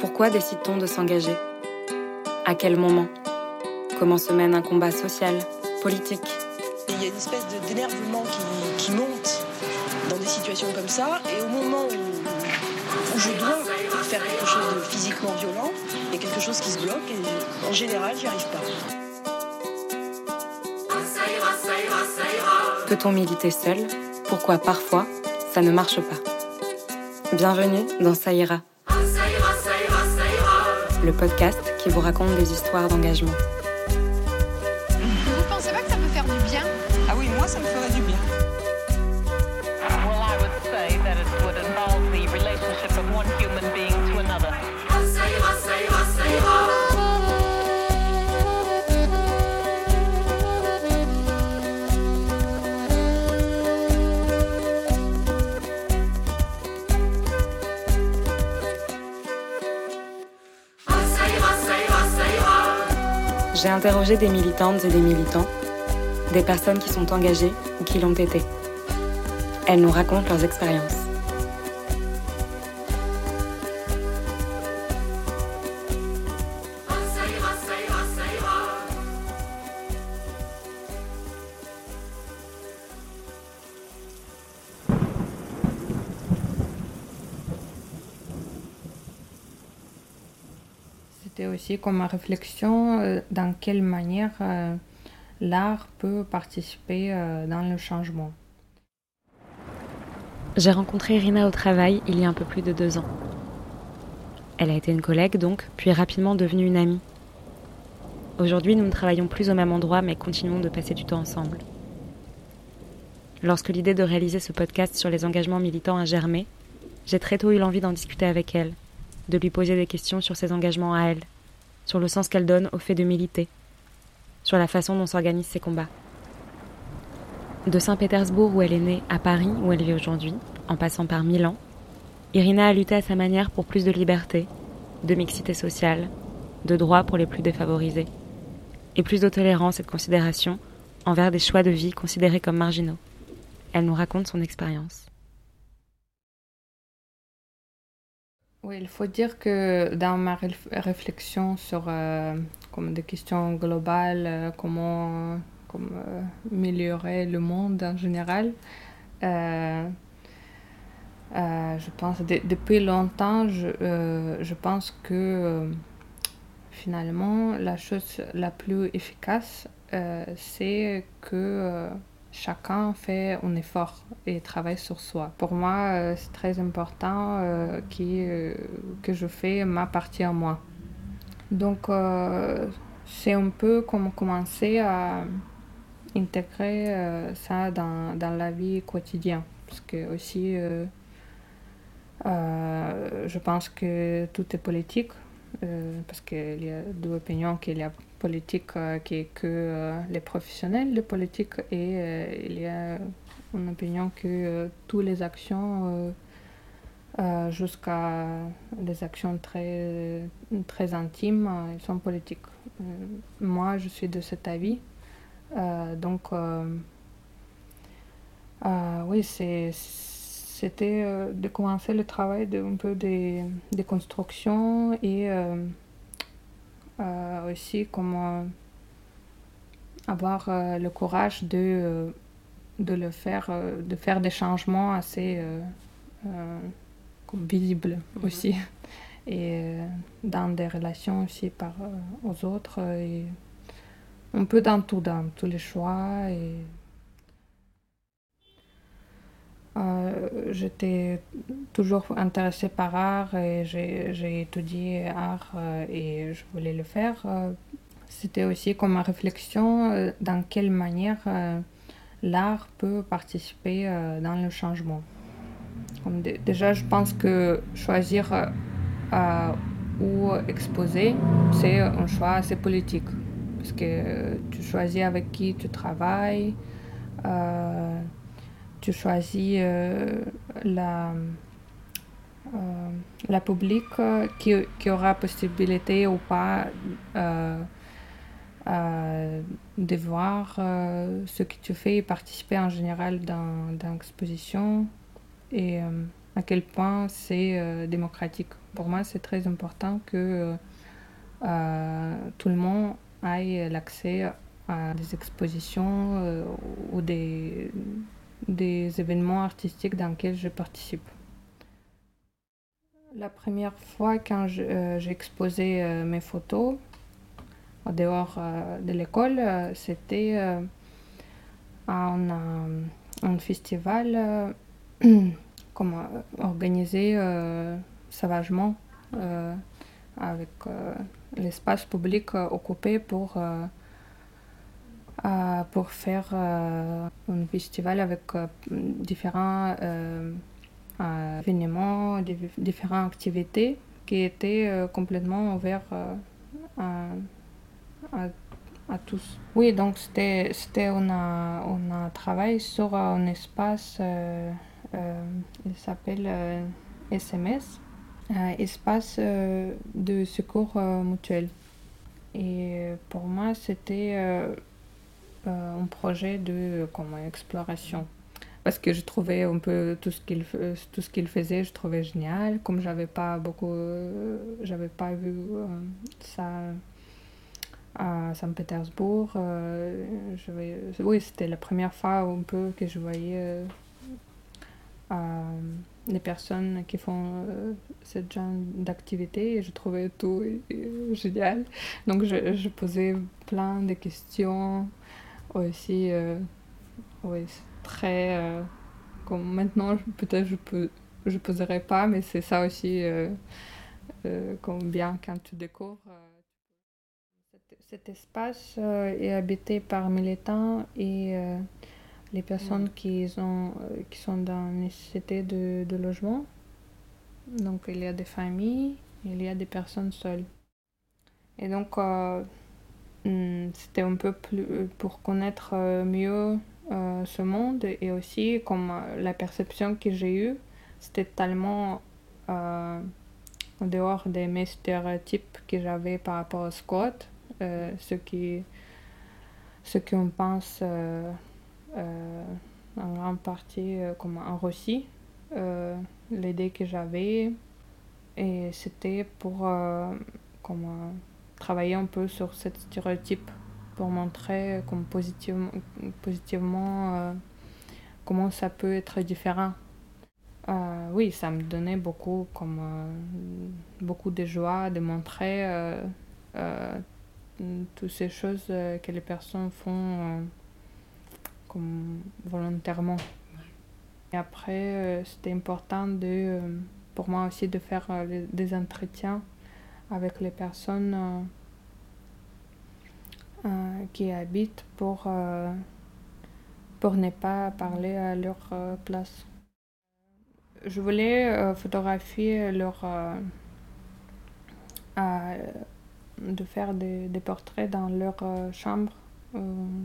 Pourquoi décide-t-on de s'engager? À quel moment? Comment se mène un combat social, politique? Il y a une espèce d'énervement qui, qui, monte dans des situations comme ça, et au moment où, où je dois faire quelque chose de physiquement violent, il y a quelque chose qui se bloque, et en général, j'y arrive pas. Peut-on militer seul? Pourquoi parfois ça ne marche pas? Bienvenue dans Ça ira. Le podcast qui vous raconte des histoires d'engagement. J'ai interrogé des militantes et des militants, des personnes qui sont engagées ou qui l'ont été. Elles nous racontent leurs expériences. C'était aussi comme réflexion euh, dans quelle manière euh, l'art peut participer euh, dans le changement. J'ai rencontré Irina au travail il y a un peu plus de deux ans. Elle a été une collègue donc, puis rapidement devenue une amie. Aujourd'hui, nous ne travaillons plus au même endroit, mais continuons de passer du temps ensemble. Lorsque l'idée de réaliser ce podcast sur les engagements militants a germé, j'ai très tôt eu l'envie d'en discuter avec elle, de lui poser des questions sur ses engagements à elle, sur le sens qu'elle donne au fait de militer, sur la façon dont s'organisent ses combats. De Saint-Pétersbourg où elle est née à Paris où elle vit aujourd'hui, en passant par Milan, Irina a lutté à sa manière pour plus de liberté, de mixité sociale, de droits pour les plus défavorisés, et plus de tolérance et de considération envers des choix de vie considérés comme marginaux. Elle nous raconte son expérience. Oui, il faut dire que dans ma réf- réflexion sur euh, comme des questions globales, euh, comment, comment euh, améliorer le monde en général, je pense de- depuis longtemps, je, je pense que finalement la chose la plus efficace, c'est que chacun fait un effort et travaille sur soi. Pour moi, euh, c'est très important euh, qui, euh, que je fais ma partie à moi. Donc, euh, c'est un peu comme commencer à intégrer ça dans, dans la vie quotidienne. Parce que aussi, je pense que tout est politique. parce qu'il y a deux opinions, qu'il y a politique euh, qui que euh, les professionnels de politique et euh, il y a une opinion que toutes les actions jusqu'à des actions très, très intimes, sont politiques. Moi, je suis de cet avis. Donc, oui, c'était de commencer le travail de un peu des, des constructions et euh, aussi comment avoir euh, le courage de, euh, de le faire, de faire des changements assez visibles aussi. Et dans des relations aussi par, aux autres. et un peu dans tout, dans tous les choix. Et, euh, J'étais toujours intéressée par art et j'ai étudié art euh, et je voulais le faire. euh, C'était aussi comme ma réflexion dans quelle manière l'art peut participer dans le changement. Déjà, je pense que choisir euh, où exposer, c'est un choix assez politique. Parce que tu choisis avec qui tu travailles, tu choisis euh, la, euh, la public euh, qui, qui aura possibilité ou pas de voir ce que tu fais et participer en général dans, dans l'exposition. Et à quel point c'est démocratique. Pour moi, c'est très important que tout le monde ait l'accès à des expositions ou des, des événements artistiques dans lesquels je participe. La première fois quand j'ai exposé mes photos, en dehors de l'école, c'était un, un, festival comme, organisé sauvagement avec l'espace public occupé pour, pour faire un festival avec différents événements, différentes activités qui étaient complètement ouvertes à, à, tous. Oui, donc c'était, c'était on, a, on a travaillé sur un espace, il s'appelle SMS, espace de secours mutuel. Et pour moi, c'était un projet de comme, exploration. Parce que je trouvais un peu tout ce qu'il tout ce qu'il faisait, je trouvais génial. Comme j'avais pas beaucoup, j'avais pas vu ça à Saint-Pétersbourg. oui, c'était la première fois un peu que je voyais les personnes qui font ce genre d'activité je trouvais tout génial. Donc je, je, posais plein de questions aussi, oui, très comme maintenant peut-être je peux je poserai pas mais c'est ça aussi comme bien quand tu découvres cet espace est habité par militants et les personnes qui, ont, qui sont dans nécessité de, de logement. Donc il y a des familles, il y a des personnes seules. Et donc c'était un peu plus pour connaître mieux ce monde et aussi comme la perception que j'ai eue, c'était tellement en dehors de mes stéréotypes que j'avais par rapport au squat euh, ce qui ce qu'on pense euh, euh, en grande partie comme en Russie l'idée que j'avais et c'était pour comme, travailler un peu sur ce stéréotype pour montrer comme positivement, positivement comment ça peut être différent. Euh, oui, ça me donnait beaucoup, comme, euh, beaucoup de joie de montrer euh, toutes ces choses que les personnes font comme volontairement. Et après, c'était important de, pour moi aussi de faire des entretiens avec les personnes qui habitent pour, pour ne pas parler à leur place. Je voulais photographier leur de faire des, des, portraits dans leur euh, chambre, euh,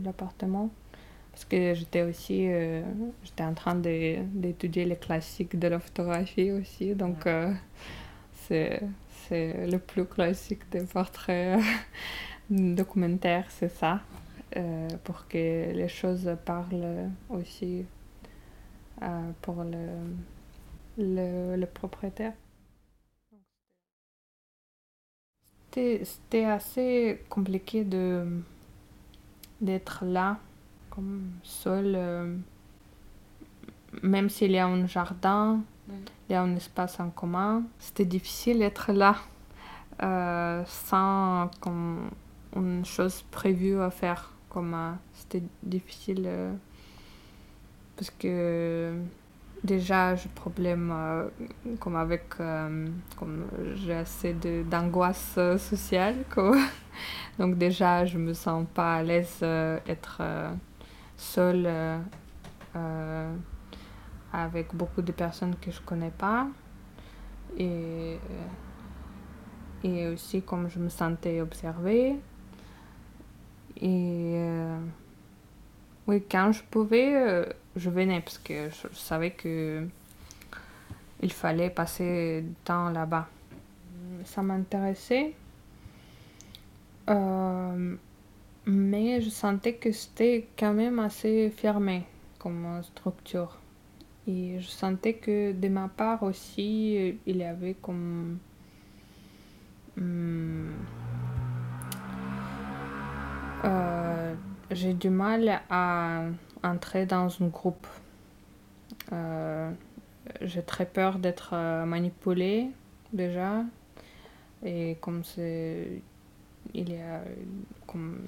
l'appartement. Parce que j'étais aussi euh, j'étais en train d'étudier les classiques de la photographie aussi. Donc, c'est le plus classique des portraits documentaires, c'est ça. pour que les choses parlent aussi pour le, le, le propriétaire. c'était assez compliqué de d'être là comme seul euh, même s'il y a un jardin il y a un espace en commun c'était difficile d'être là euh, sans comme une chose prévue à faire euh, c'était difficile parce que déjà j'ai problème euh, comme avec euh, comme j'ai assez d'angoisse euh, sociale quoi. donc déjà je me sens pas à l'aise être seule avec beaucoup de personnes que je connais pas et et aussi comme je me sentais observée et oui, quand je pouvais, euh, je venais parce que je, savais que il fallait passer du temps là-bas. Ça m'intéressait. Euh, mais je sentais que c'était quand même assez fermé comme structure. Et je sentais que de ma part aussi, il y avait comme... hum, euh, j'ai du mal à entrer dans un groupe. Euh, j'ai très peur d'être euh, manipulée déjà. Et comme c'est. Il y a. Comme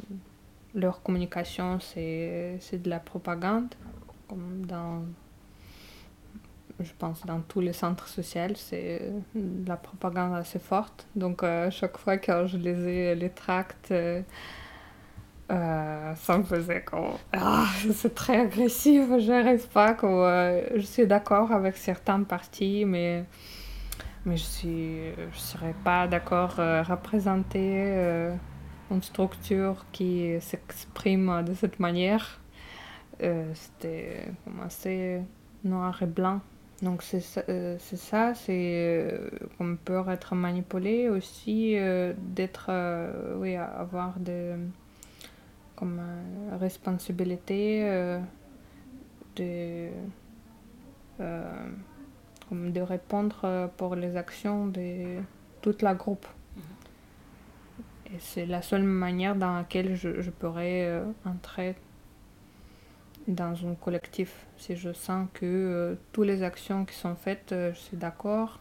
leur communication, c'est de la propagande. Comme dans. Je pense dans tous les centres sociaux, c'est de la propagande assez forte. Donc, euh, chaque fois que je lisais les tracts. euh, euh, ça me faisait comme ah, c'est très agressif, j'arrive pas comme, euh, je suis d'accord avec certaines parties mais mais je suis je serais pas d'accord euh, représenter euh, une structure qui s'exprime de cette manière Euh, c'était assez noir et blanc donc c'est ça, euh, c'est ça, c'est euh, qu'on peut être manipulé aussi euh, d'être euh, oui avoir de comme responsabilité de, comme de répondre pour les actions de toute la groupe. Et c'est la seule manière dans laquelle je, je pourrais entrer dans un collectif. Si je sens que euh, toutes les actions qui sont faites, euh, je suis d'accord.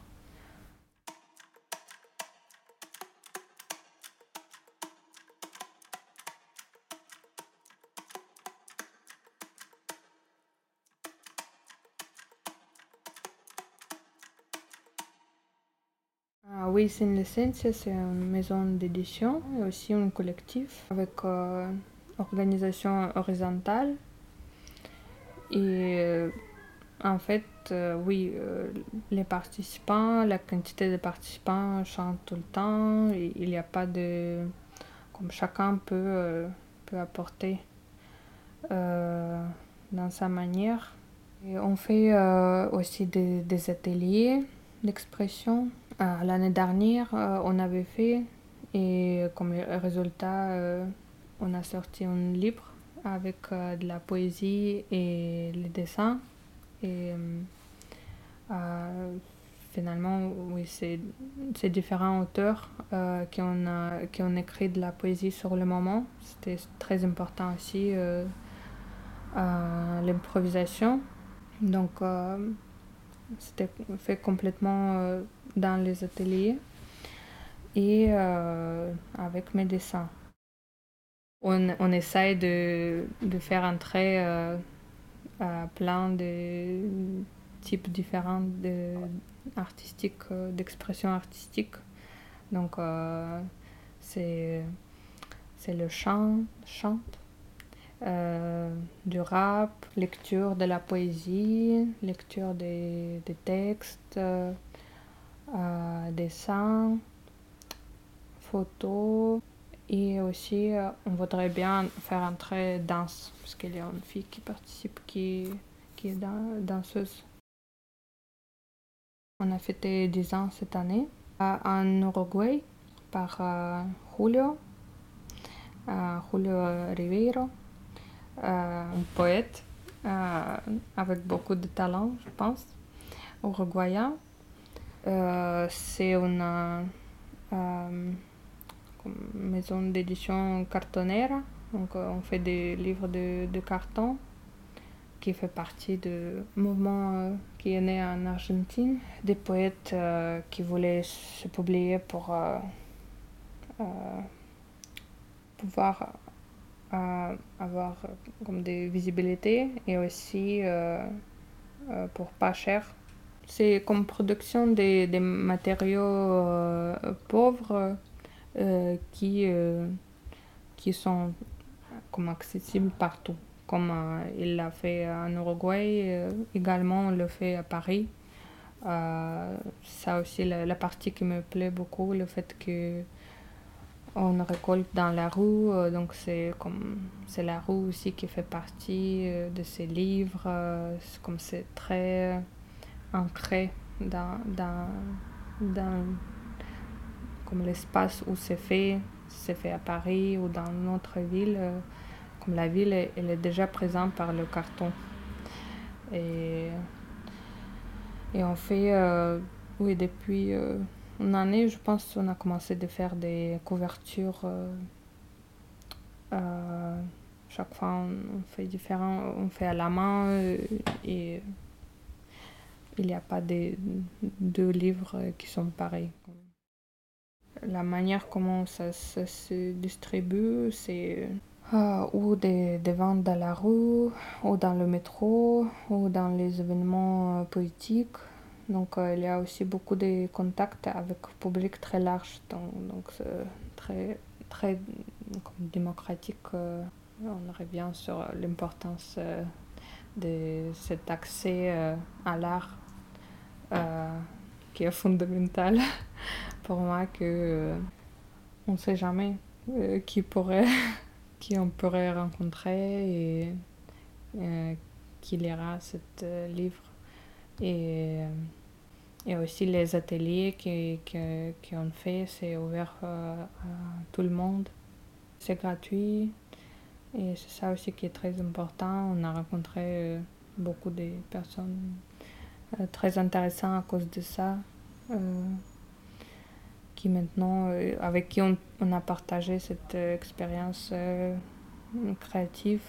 Ah oui, c'est Licencia, c'est une maison d'édition et aussi un collectif avec euh, organisation horizontale. Et euh, en fait, euh, oui, euh, les participants, la quantité de participants change tout le temps. il n'y a pas de... Comme chacun peut, peut apporter dans sa manière. Et on fait aussi des, des ateliers d'expression. Euh, L'année dernière, on avait fait et comme résultat, on a sorti un livre avec euh, de la poésie et les dessins. Et euh, euh, finalement, oui, c'est différents auteurs qui, ont, euh, qui ont écrit de la poésie sur le moment. C'était très important aussi, l'improvisation. Donc, c'était fait complètement dans les ateliers et avec mes dessins. On, essaye de, faire entrer euh, plein de types différents artistiques, euh, d'expression artistique. Donc, euh, c'est le chant, chant du rap, lecture de la poésie, lecture des, textes, euh, dessins, photos. Et aussi, euh, on voudrait bien faire entrer danse, parce qu'il y a une fille qui participe qui, qui est dan- danseuse. On a fêté 10 ans cette année en Uruguay par euh, Julio, euh, Julio Ribeiro, un poète avec beaucoup de talent, je pense, uruguayen. C'est une maison d'édition cartonera, donc euh, on fait des livres de, de carton qui fait partie du mouvement euh, qui est né en Argentine, des poètes euh, qui voulaient se publier pour pouvoir avoir comme des visibilités et aussi pour pas cher. C'est comme production des, des matériaux pauvres qui, euh, qui sont comme accessibles partout. Comme euh, il l'a fait en Uruguay, euh, également on le fait à Paris. Euh, ça aussi la, la partie qui me plaît beaucoup, le fait que on récolte dans la rue, euh, donc c'est comme c'est la rue aussi qui fait partie euh, de ces livres, euh, comme c'est très ancré dans, dans, dans comme l'espace où c'est fait, c'est fait à Paris ou dans notre ville, euh, comme la ville elle est déjà présente par le carton. Et Et on fait, euh, oui, depuis euh, une année, je pense, on a commencé de faire des couvertures. chaque fois, on, fait différent, on fait à la main et il n'y a pas des deux livres qui sont pareils. La manière comment ça, ça se distribue, c'est euh, ou des, des ventes dans la rue, ou dans le métro, ou dans les événements euh, politiques. Donc euh, il y a aussi beaucoup de contacts avec un public très large, donc c'est très, très démocratique. on revient sur l'importance de cet accès à l'art qui est fondamental pour moi que euh, on ne sait jamais euh, qui pourrait qui on pourrait rencontrer et euh, qui lira ce livre. Et, et aussi les ateliers qui- que- qu'on fait c'est ouvert à tout le monde. C'est gratuit et c'est ça aussi qui est très important. On a rencontré beaucoup de personnes très intéressantes à cause de ça qui maintenant, euh, avec qui on, on a partagé cette euh, expérience euh, créative.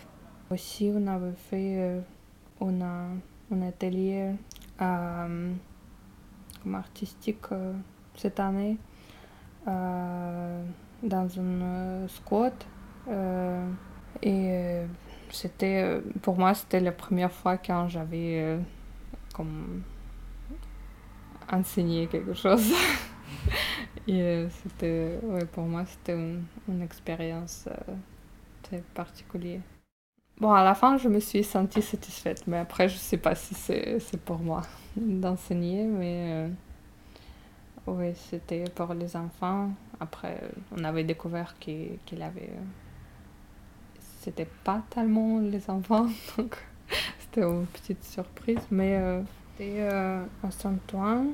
Aussi, on avait fait on a, un atelier artistique cette année dans un squat. et c'était, pour moi, c'était la première fois quand j'avais enseigné quelque chose. Et euh, c'était, ouais, pour moi, c'était une, une expérience euh, particulière. Bon, à la fin, je me suis sentie satisfaite, mais après, je sais pas si c'est, pour moi d'enseigner, mais euh, oui, c'était pour les enfants. Après, on avait découvert qu'il, qu'il avait. euh, c'était pas tellement les enfants, donc c'était une petite surprise, mais c'était à Saint-Ouen.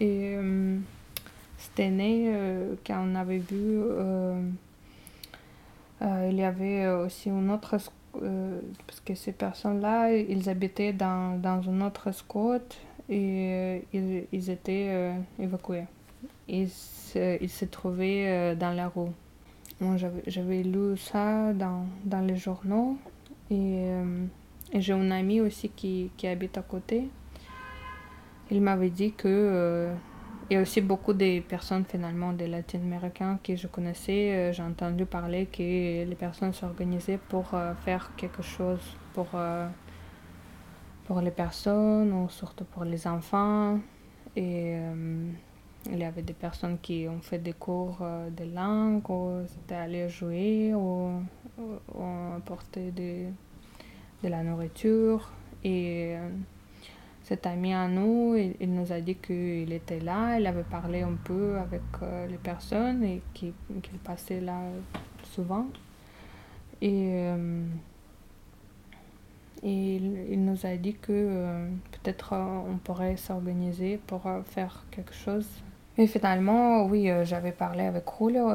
Et c'était né euh, avait vu. euh, euh, il y avait aussi une autre. euh, parce que ces personnes-là, ils habitaient dans, dans un autre squat et ils, ils étaient évacués. Ils se, trouvaient dans la rue. Moi, j'avais, lu ça dans, dans les journaux et, j'ai une amie aussi qui, qui habite à côté. Il m'avait dit que il y a aussi beaucoup de personnes finalement des latino-américains que je connaissais. euh, J'ai entendu parler que les personnes s'organisaient pour euh, faire quelque chose pour, euh, pour les personnes ou surtout pour les enfants. Et il y avait des personnes qui ont fait des cours de langue ou c'était aller jouer ou, ou, ou apporter des- de la nourriture. Et cet ami à nous, il, nous a dit qu'il était là, il avait parlé un peu avec euh, les personnes et qu'il passait là souvent. Et, euh, et il, nous a dit que euh, peut-être on pourrait s'organiser pour faire quelque chose. Et finalement, oui, j'avais parlé avec Julio,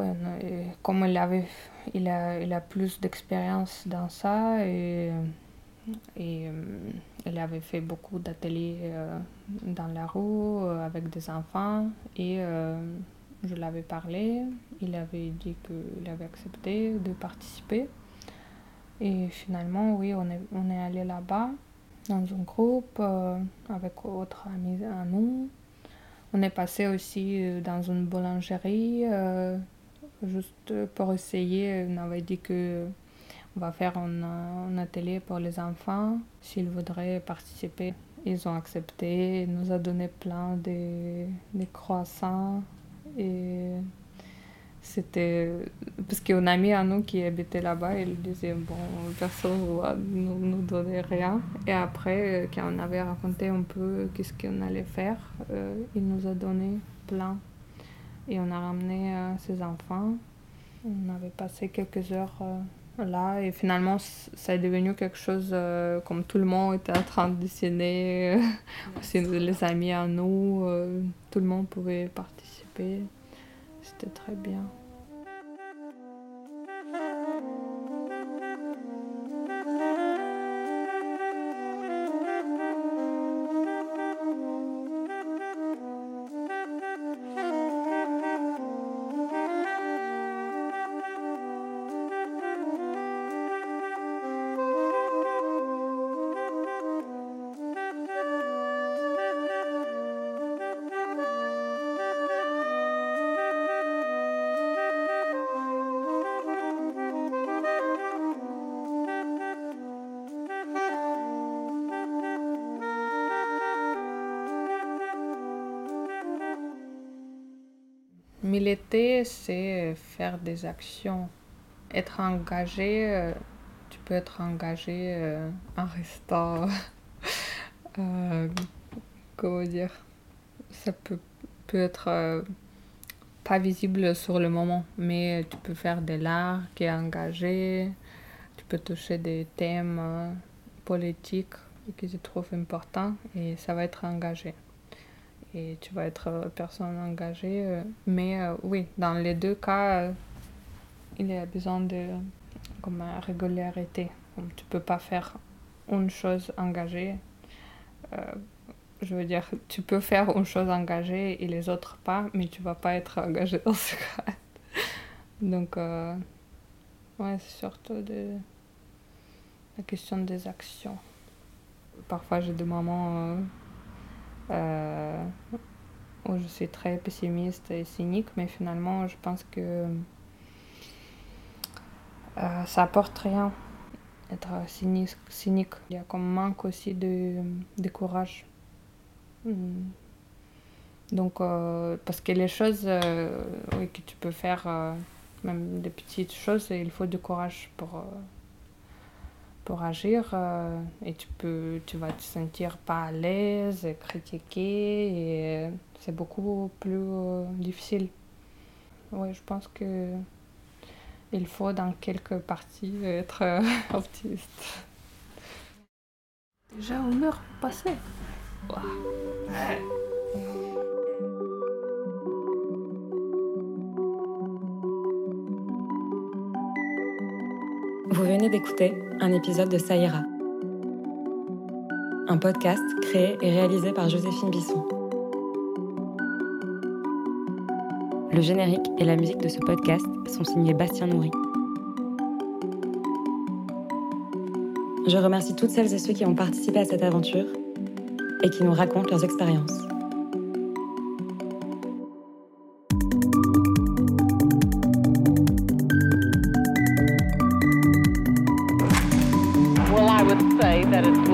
comme il, avait, il, a, il a plus d'expérience dans ça et euh, il avait fait beaucoup d'ateliers euh, dans la rue euh, avec des enfants et je l'avais parlé. Il avait dit qu'il avait accepté de participer. Et finalement, oui, on est, on est allé là-bas dans un groupe avec d'autres amis à nous. On est passé aussi dans une boulangerie juste pour essayer. On avait dit que on va faire un, un atelier pour les enfants s'ils voudraient participer. Ils ont accepté, ils nous a donné plein de, de croissants et c'était parce qu'on a mis à nous qui habitait là-bas, il disait bon personne ne va nous, nous donner rien. Et après, euh, quand on avait raconté un peu qu'est-ce qu'on allait faire, euh, il nous a donné plein. Et on a ramené euh, ses enfants. On avait passé quelques heures euh, là et finalement ça est devenu quelque chose euh, comme tout le monde était en train de dessiner. euh, aussi les amis à nous, euh, tout le monde pouvait participer. C'était très bien. Militer, c'est faire des actions. Être engagé, euh, tu peux être engagé euh, en restant. euh, comment dire Ça peut, peut être euh, pas visible sur le moment, mais tu peux faire de l'art qui est engagé, tu peux toucher des thèmes politiques que je trouve importants et ça va être engagé. Et tu vas être euh, personne engagée. euh, mais euh, oui, dans les deux cas, il y a besoin de comme, régularité. Tu peux pas faire une chose engagée. Je veux dire, tu peux faire une chose engagée et les autres pas, mais tu vas pas être engagé dans ce cas. Donc, euh, ouais, c'est surtout de la question des actions. Parfois, j'ai des moments euh, où je suis très pessimiste et cynique, mais finalement, je pense que euh, ça apporte rien être cynique. Il y a comme manque aussi de, courage. Hmm. Donc, euh, parce que les choses euh, oui, que tu peux faire, euh, même des petites choses, il faut du courage pour, pour agir. euh, et tu, peux, tu vas te sentir pas à l'aise, et critiquer, et c'est beaucoup plus euh, difficile. Oui, je pense que il faut dans quelques parties être euh, optimiste. Déjà une heure passée. Vous venez d'écouter un épisode de Saïra, un podcast créé et réalisé par Joséphine Bisson. Le générique et la musique de ce podcast sont signés Bastien Nourri. Je remercie toutes celles et ceux qui ont participé à cette aventure et qui nous racontent leurs expériences.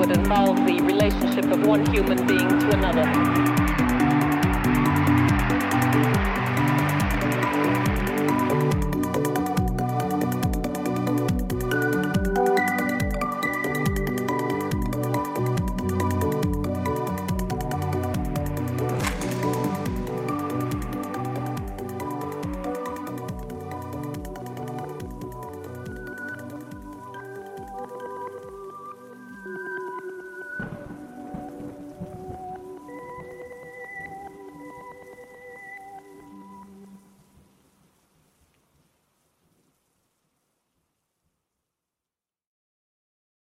Would involve the relationship of one human being to another.